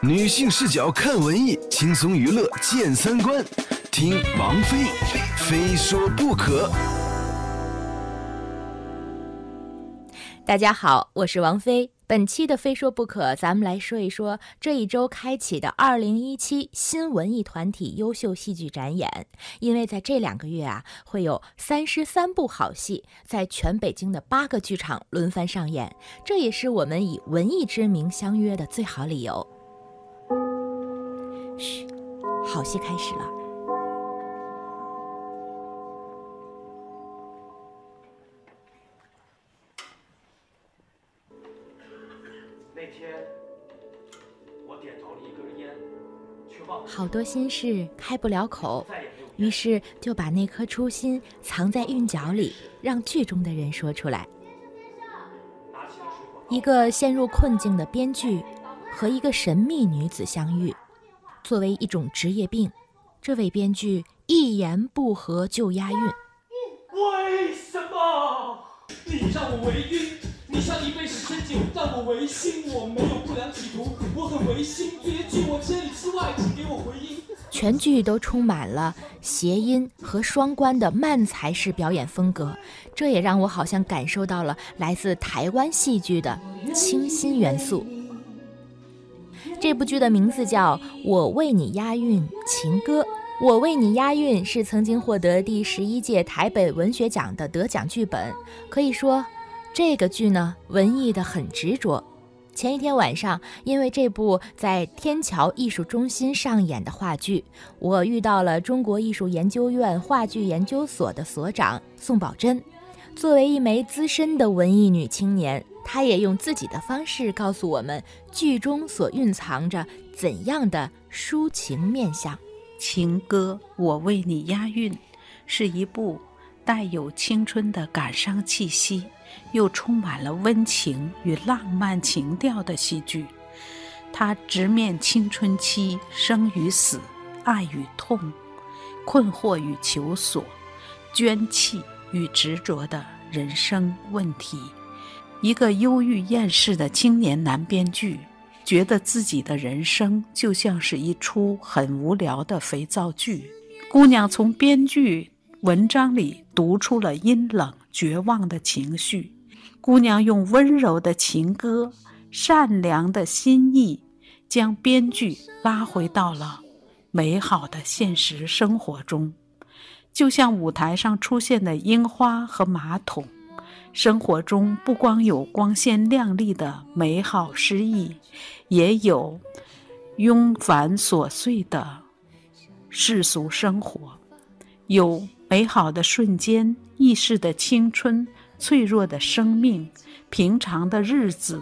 女性视角看文艺，轻松娱乐见三观。听王菲，非说不可。大家好，我是王菲。本期的《非说不可》，咱们来说一说这一周开启的二零一七新文艺团体优秀戏剧展演。因为在这两个月啊，会有三十三部好戏在全北京的八个剧场轮番上演，这也是我们以文艺之名相约的最好理由。嘘，好戏开始了。天我点着了一根烟，却忘了好多心事开不了口，于是就把那颗初心藏在韵脚里，让剧中的人说出来。一个陷入困境的编剧和一个神秘女子相遇，作为一种职业病，这位编剧一言不合就押韵。为什么你让我为晕？你像一杯屎深酒，让我违心。我没有不良企图，我很违心。别拒我千里之外，请给我回音。全剧都充满了谐音和双关的慢才式表演风格，这也让我好像感受到了来自台湾戏剧的清新元素。这部剧的名字叫《我为你押韵情歌》，《我为你押韵》是曾经获得第十一届台北文学奖的得奖剧本，可以说这个剧呢文艺的很执着。前一天晚上，因为这部在天桥艺术中心上演的话剧，我遇到了中国艺术研究院话剧研究所的所长宋宝珍。作为一枚资深的文艺女青年，她也用自己的方式告诉我们，剧中所蕴藏着怎样的抒情面相。情歌《我为你押韵》是一部带有青春的感伤气息，又充满了温情与浪漫情调的戏剧。它直面青春期生与死、爱与痛、困惑与求索、捐弃与执着的人生问题。一个忧郁厌世的青年男编剧，觉得自己的人生就像是一出很无聊的肥皂剧。姑娘从编剧文章里读出了阴冷绝望的情绪。姑娘用温柔的情歌、善良的心意，将编剧拉回到了美好的现实生活中，就像舞台上出现的樱花和马桶。生活中不光有光鲜亮丽的美好诗意，也有庸繁琐碎的世俗生活，有美好的瞬间、易逝的青春、脆弱的生命、平常的日子、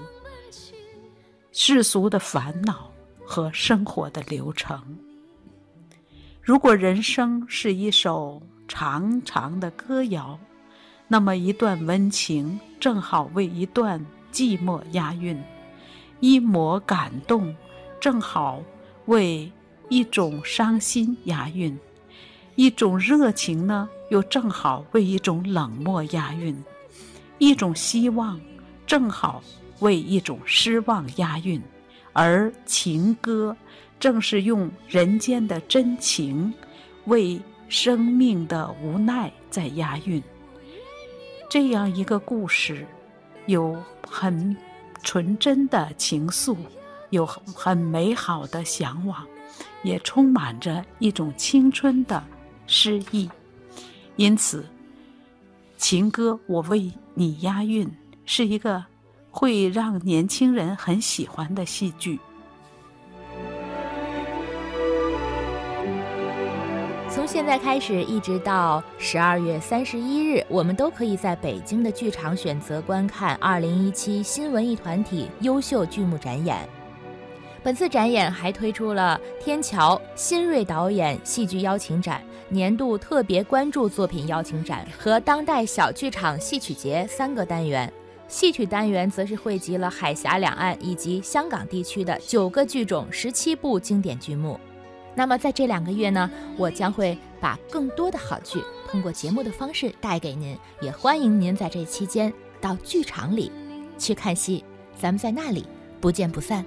世俗的烦恼和生活的流程。如果人生是一首长长的歌谣，那么一段温情正好为一段寂寞押韵，一抹感动正好为一种伤心押韵，一种热情呢又正好为一种冷漠押韵，一种希望正好为一种失望押韵，而情歌正是用人间的真情为生命的无奈在押韵。这样一个故事，有很纯真的情愫，有很美好的向往，也充满着一种青春的诗意。因此，情歌《我为你押韵》是一个会让年轻人很喜欢的戏剧。从现在开始，一直到十二月三十一日，我们都可以在北京的剧场选择观看二零一七新文艺团体优秀剧目展演。本次展演还推出了天桥新锐导演戏剧邀请展、年度特别关注作品邀请展和当代小剧场戏曲节三个单元。戏曲单元则是汇集了海峡两岸以及香港地区的九个剧种、十七部经典剧目。那么在这两个月呢，我将会把更多的好剧通过节目的方式带给您，也欢迎您在这期间到剧场里去看戏，咱们在那里不见不散。